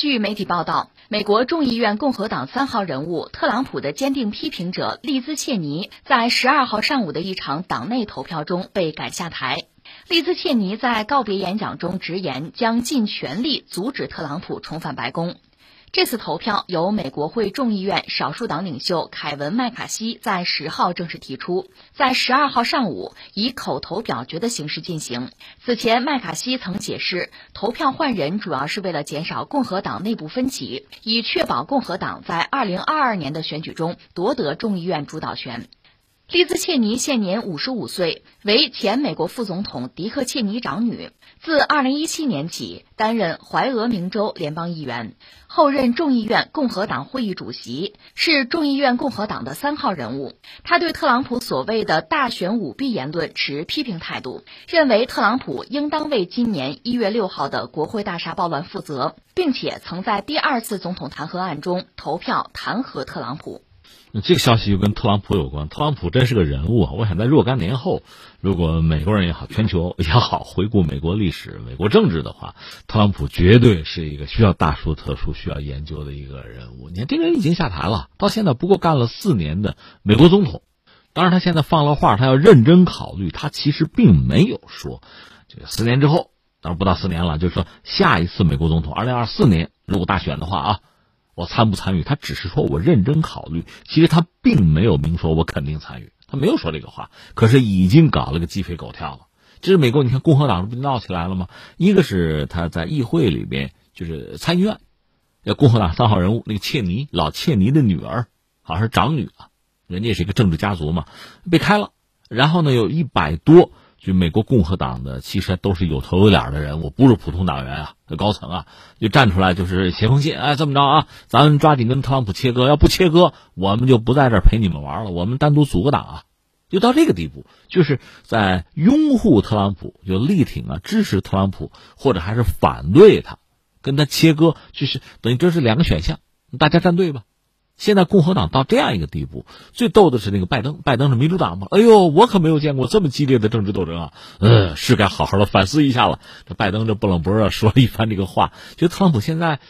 据媒体报道，美国众议院共和党三号人物特朗普的坚定批评者利兹切尼，在十二号上午的一场党内投票中被赶下台。利兹切尼在告别演讲中直言，将尽全力阻止特朗普重返白宫。这次投票由美国会众议院少数党领袖凯文·麦卡锡在十号正式提出，在十二号上午以口头表决的形式进行。此前，麦卡锡曾解释，投票换人主要是为了减少共和党内部分歧，以确保共和党在二零二二年的选举中夺得众议院主导权。利兹切尼现年五十五岁，为前美国副总统迪克切尼长女。自二零一七年起担任怀俄明州联邦议员，后任众议院共和党会议主席，是众议院共和党的三号人物。他对特朗普所谓的大选舞弊言论持批评态度，认为特朗普应当为今年一月六号的国会大厦暴乱负责，并且曾在第二次总统弹劾案中投票弹劾特朗普。那这个消息就跟特朗普有关。特朗普真是个人物啊！我想在若干年后，如果美国人也好，全球也好，回顾美国历史、美国政治的话，特朗普绝对是一个需要大书特书、需要研究的一个人物。你看，这个人已经下台了，到现在不过干了四年的美国总统。当然，他现在放了话，他要认真考虑。他其实并没有说，这个四年之后，当然不到四年了，就是说下一次美国总统，二零二四年如果大选的话啊。我参不参与？他只是说我认真考虑。其实他并没有明说，我肯定参与。他没有说这个话，可是已经搞了个鸡飞狗跳了。这是美国，你看共和党不闹起来了吗？一个是他在议会里边，就是参议院，要共和党三号人物那个切尼，老切尼的女儿，好像是长女啊，人家也是一个政治家族嘛，被开了。然后呢，有一百多。就美国共和党的，其实都是有头有脸的人物，不是普通党员啊，高层啊，就站出来就是写封信，哎，这么着啊，咱们抓紧跟特朗普切割，要不切割，我们就不在这儿陪你们玩了，我们单独组个党啊，就到这个地步，就是在拥护特朗普，就力挺啊，支持特朗普，或者还是反对他，跟他切割，就是等于这是两个选项，大家站队吧。现在共和党到这样一个地步，最逗的是那个拜登，拜登是民主党嘛？哎呦，我可没有见过这么激烈的政治斗争啊！嗯，是该好好的反思一下了。这拜登这不冷不热说了一番这个话，就特朗普现在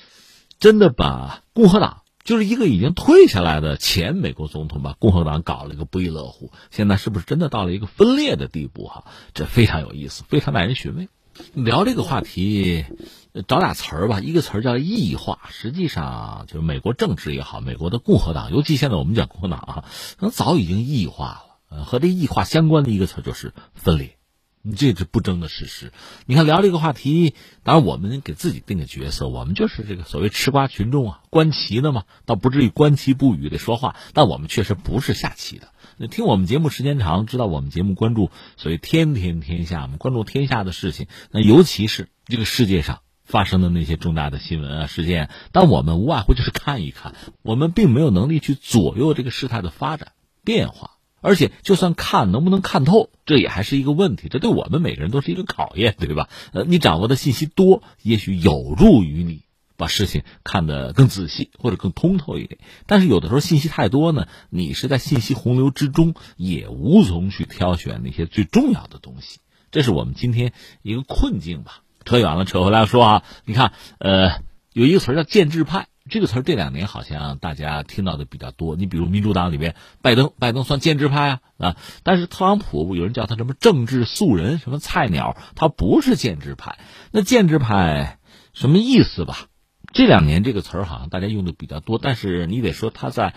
真的把共和党就是一个已经退下来的前美国总统，把共和党搞了一个不亦乐乎。现在是不是真的到了一个分裂的地步？哈，这非常有意思，非常耐人寻味。聊这个话题。找俩词儿吧，一个词儿叫异化，实际上就是美国政治也好，美国的共和党，尤其现在我们讲共和党啊，可能早已经异化了。和这异化相关的一个词就是分裂，这是不争的事实。你看聊这个话题，当然我们给自己定个角色，我们就是这个所谓吃瓜群众啊，观棋的嘛，倒不至于观棋不语的说话，但我们确实不是下棋的。听我们节目时间长，知道我们节目关注所谓天天天下嘛，关注天下的事情，那尤其是这个世界上。发生的那些重大的新闻啊事件，但我们无外乎就是看一看，我们并没有能力去左右这个事态的发展变化，而且就算看能不能看透，这也还是一个问题，这对我们每个人都是一个考验，对吧？呃，你掌握的信息多，也许有助于你把事情看得更仔细或者更通透一点，但是有的时候信息太多呢，你是在信息洪流之中也无从去挑选那些最重要的东西，这是我们今天一个困境吧。扯远了，扯回来说啊，你看，呃，有一个词叫建制派，这个词这两年好像大家听到的比较多。你比如民主党里边，拜登，拜登算建制派啊啊，但是特朗普有人叫他什么政治素人，什么菜鸟，他不是建制派。那建制派什么意思吧？这两年这个词儿好像大家用的比较多，但是你得说他在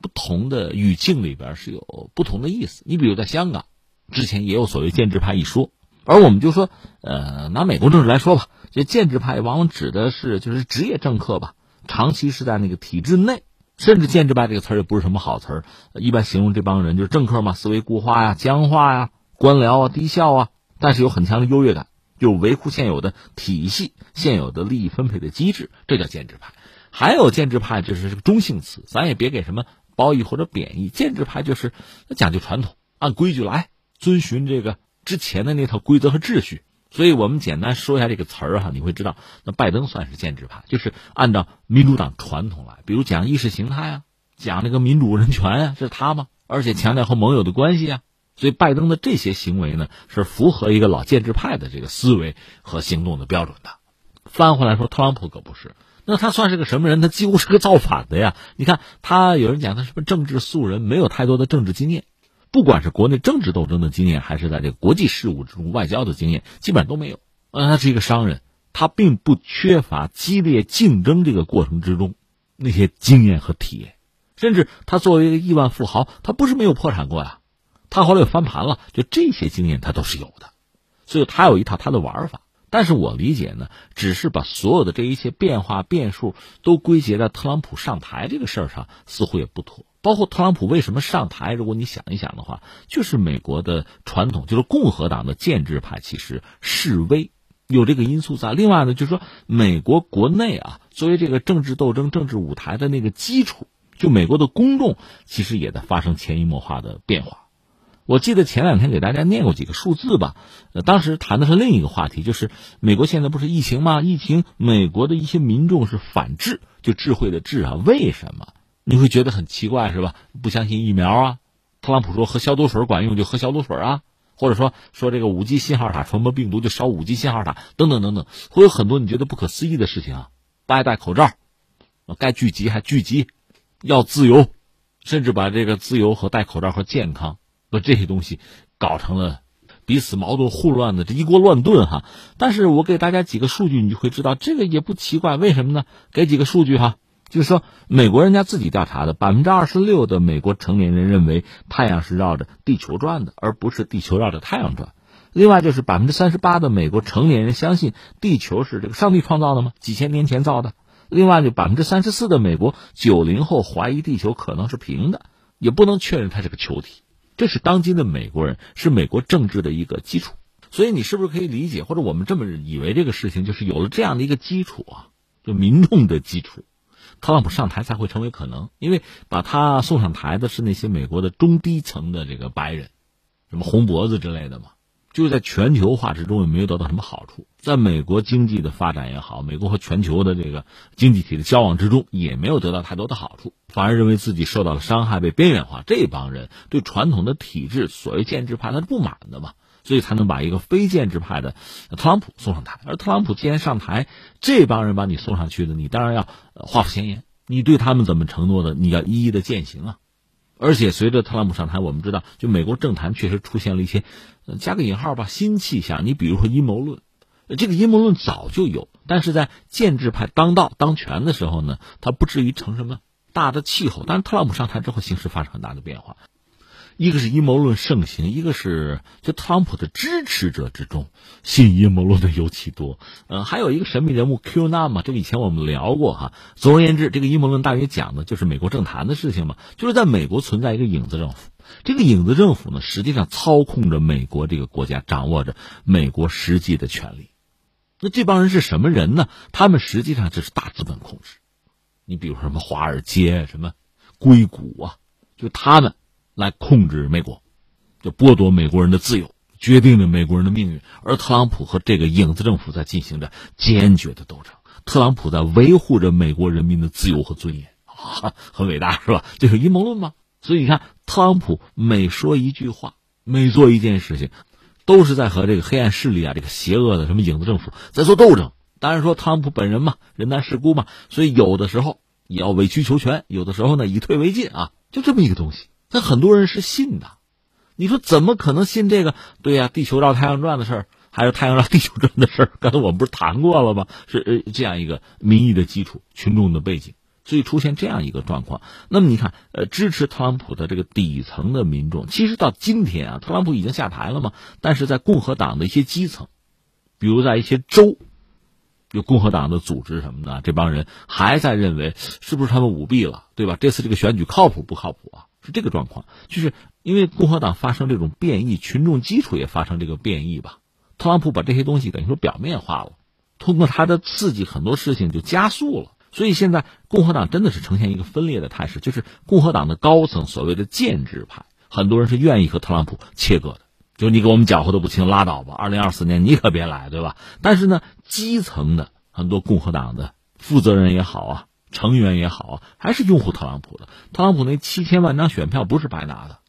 不同的语境里边是有不同的意思。你比如在香港，之前也有所谓建制派一说。而我们就说，呃，拿美国政治来说吧，这建制派往往指的是就是职业政客吧，长期是在那个体制内，甚至建制派这个词儿也不是什么好词儿，一般形容这帮人就是政客嘛，思维固化呀、僵化呀、官僚啊、低效啊，但是有很强的优越感，就维护现有的体系、现有的利益分配的机制，这叫建制派。还有建制派就是这个中性词，咱也别给什么褒义或者贬义，建制派就是讲究传统，按规矩来，遵循这个。之前的那套规则和秩序，所以我们简单说一下这个词儿哈，你会知道，那拜登算是建制派，就是按照民主党传统来，比如讲意识形态啊，讲那个民主人权啊，是他吗？而且强调和盟友的关系啊，所以拜登的这些行为呢，是符合一个老建制派的这个思维和行动的标准的。翻回来说，特朗普可不是。那他算是个什么人？他几乎是个造反的呀！你看，他有人讲他什么政治素人，没有太多的政治经验，不管是国内政治斗争的经验，还是在这个国际事务之中外交的经验，基本上都没有。呃，他是一个商人，他并不缺乏激烈竞争这个过程之中那些经验和体验，甚至他作为一个亿万富豪，他不是没有破产过呀，他后来又翻盘了，就这些经验他都是有的，所以他有一套他的玩法。但是我理解呢，只是把所有的这一切变化变数都归结在特朗普上台这个事儿上，似乎也不妥。包括特朗普为什么上台，如果你想一想的话，就是美国的传统，就是共和党的建制派其实示威，有这个因素在。另外呢，就是说美国国内啊，作为这个政治斗争、政治舞台的那个基础，就美国的公众其实也在发生潜移默化的变化。我记得前两天给大家念过几个数字吧，呃，当时谈的是另一个话题，就是美国现在不是疫情吗？疫情，美国的一些民众是反智，就智慧的智啊？为什么？你会觉得很奇怪是吧？不相信疫苗啊？特朗普说喝消毒水管用就喝消毒水啊？或者说说这个五 G 信号塔传播病毒就烧五 G 信号塔等等等等，会有很多你觉得不可思议的事情啊！不爱戴口罩，该聚集还聚集，要自由，甚至把这个自由和戴口罩和健康。把这些东西搞成了彼此矛盾混乱的这一锅乱炖哈，但是我给大家几个数据，你就会知道这个也不奇怪，为什么呢？给几个数据哈，就是说美国人家自己调查的，百分之二十六的美国成年人认为太阳是绕着地球转的，而不是地球绕着太阳转。另外就是百分之三十八的美国成年人相信地球是这个上帝创造的吗？几千年前造的。另外就百分之三十四的美国九零后怀疑地球可能是平的，也不能确认它是个球体。这是当今的美国人，是美国政治的一个基础，所以你是不是可以理解，或者我们这么以为这个事情就是有了这样的一个基础啊，就民众的基础，特朗普上台才会成为可能，因为把他送上台的是那些美国的中低层的这个白人，什么红脖子之类的嘛。就在全球化之中也没有得到什么好处，在美国经济的发展也好，美国和全球的这个经济体的交往之中也没有得到太多的好处，反而认为自己受到了伤害，被边缘化。这帮人对传统的体制，所谓建制派，他是不满的嘛，所以才能把一个非建制派的特朗普送上台。而特朗普既然上台，这帮人把你送上去的，你当然要画符前言，你对他们怎么承诺的，你要一一的践行啊。而且随着特朗普上台，我们知道，就美国政坛确实出现了一些，加个引号吧，新气象。你比如说阴谋论，这个阴谋论早就有，但是在建制派当道当权的时候呢，它不至于成什么大的气候。但是特朗普上台之后，形势发生很大的变化。一个是阴谋论盛行，一个是就特朗普的支持者之中信阴谋论的尤其多。嗯，还有一个神秘人物 Q 纳嘛，这个以前我们聊过哈。总而言之，这个阴谋论大约讲的就是美国政坛的事情嘛，就是在美国存在一个影子政府。这个影子政府呢，实际上操控着美国这个国家，掌握着美国实际的权利。那这帮人是什么人呢？他们实际上就是大资本控制。你比如说什么华尔街、什么硅谷啊，就他们。来控制美国，就剥夺美国人的自由，决定着美国人的命运。而特朗普和这个影子政府在进行着坚决的斗争。特朗普在维护着美国人民的自由和尊严，很伟大，是吧？这是阴谋论吗？所以你看，特朗普每说一句话，每做一件事情，都是在和这个黑暗势力啊，这个邪恶的什么影子政府在做斗争。当然说，特朗普本人嘛，人单势孤嘛，所以有的时候也要委曲求全，有的时候呢，以退为进啊，就这么一个东西。那很多人是信的，你说怎么可能信这个？对呀，地球绕太阳转的事儿，还有太阳绕地球转的事儿，刚才我们不是谈过了吗？是这样一个民意的基础、群众的背景，所以出现这样一个状况。那么你看，呃，支持特朗普的这个底层的民众，其实到今天啊，特朗普已经下台了嘛，但是在共和党的一些基层，比如在一些州，有共和党的组织什么的，这帮人还在认为是不是他们舞弊了，对吧？这次这个选举靠谱不靠谱啊？是这个状况，就是因为共和党发生这种变异，群众基础也发生这个变异吧。特朗普把这些东西等于说表面化了，通过他的刺激，很多事情就加速了。所以现在共和党真的是呈现一个分裂的态势，就是共和党的高层所谓的建制派，很多人是愿意和特朗普切割的，就你给我们搅和的不清，拉倒吧。二零二四年你可别来，对吧？但是呢，基层的很多共和党的负责人也好啊。成员也好啊，还是拥护特朗普的。特朗普那七千万张选票不是白拿的，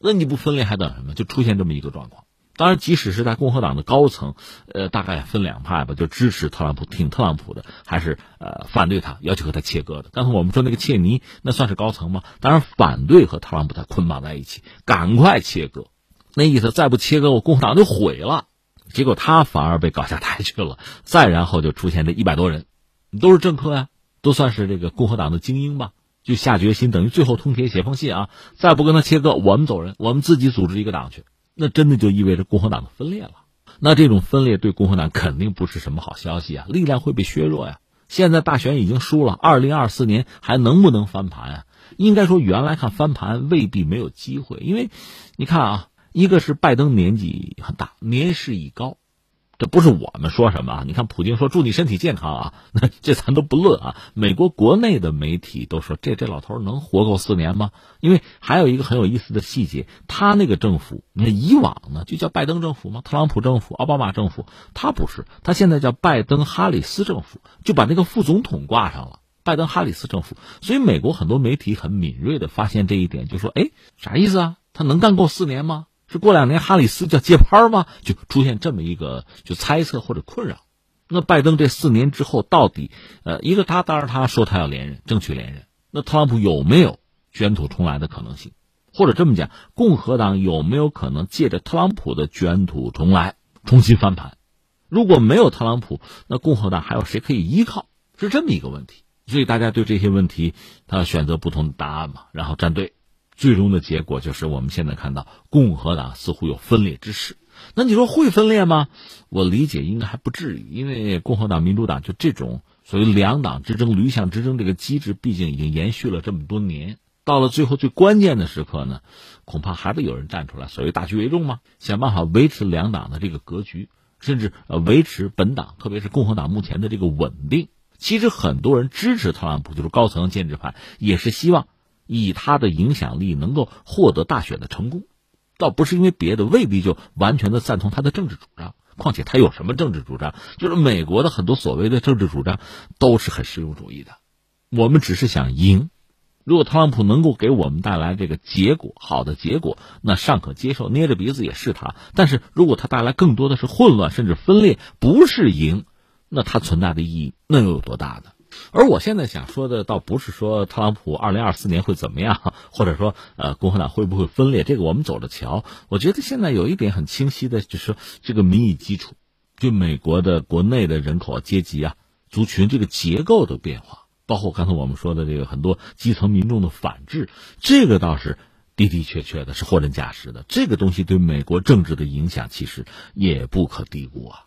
那你不分裂还等什么？就出现这么一个状况。当然，即使是在共和党的高层，呃，大概分两派吧，就支持特朗普、挺特朗普的，还是呃反对他，要求和他切割的。刚才我们说那个切尼，那算是高层吗？当然，反对和特朗普他捆绑在一起，赶快切割，那意思再不切割，我共和党就毁了。结果他反而被搞下台去了。再然后就出现这一百多人，都是政客呀，都算是这个共和党的精英吧，就下决心，等于最后通牒写封信啊，再不跟他切割，我们走人，我们自己组织一个党去。那真的就意味着共和党的分裂了。那这种分裂对共和党肯定不是什么好消息啊，力量会被削弱呀。现在大选已经输了，二零二四年还能不能翻盘啊？应该说，原来看翻盘未必没有机会，因为你看啊，一个是拜登年纪很大，年事已高。这不是我们说什么啊？你看，普京说祝你身体健康啊，那这咱都不论啊。美国国内的媒体都说这这老头能活够四年吗？因为还有一个很有意思的细节，他那个政府，那以往呢就叫拜登政府吗？特朗普政府、奥巴马政府，他不是，他现在叫拜登哈里斯政府，就把那个副总统挂上了，拜登哈里斯政府。所以美国很多媒体很敏锐的发现这一点，就说：哎，啥意思啊？他能干够四年吗？是过两年哈里斯叫接班吗？就出现这么一个就猜测或者困扰。那拜登这四年之后到底，呃，一个他当然他说他要连任，争取连任。那特朗普有没有卷土重来的可能性？或者这么讲，共和党有没有可能借着特朗普的卷土重来重新翻盘？如果没有特朗普，那共和党还有谁可以依靠？是这么一个问题。所以大家对这些问题，他选择不同的答案嘛，然后站队。最终的结果就是我们现在看到共和党似乎有分裂之势。那你说会分裂吗？我理解应该还不至于，因为共和党、民主党就这种所谓两党之争、驴象之争这个机制，毕竟已经延续了这么多年。到了最后最关键的时刻呢，恐怕还得有人站出来，所谓大局为重嘛，想办法维持两党的这个格局，甚至呃维持本党，特别是共和党目前的这个稳定。其实很多人支持特朗普，就是高层建制派，也是希望。以他的影响力能够获得大选的成功，倒不是因为别的，未必就完全的赞同他的政治主张。况且他有什么政治主张？就是美国的很多所谓的政治主张都是很实用主义的。我们只是想赢。如果特朗普能够给我们带来这个结果，好的结果，那尚可接受，捏着鼻子也是他。但是如果他带来更多的是混乱，甚至分裂，不是赢，那他存在的意义那又有多大呢？而我现在想说的，倒不是说特朗普二零二四年会怎么样，或者说呃共和党会不会分裂，这个我们走着瞧。我觉得现在有一点很清晰的，就是这个民意基础，就美国的国内的人口阶级啊、族群这个结构的变化，包括刚才我们说的这个很多基层民众的反制，这个倒是的的确确的是货真价实的。这个东西对美国政治的影响其实也不可低估啊。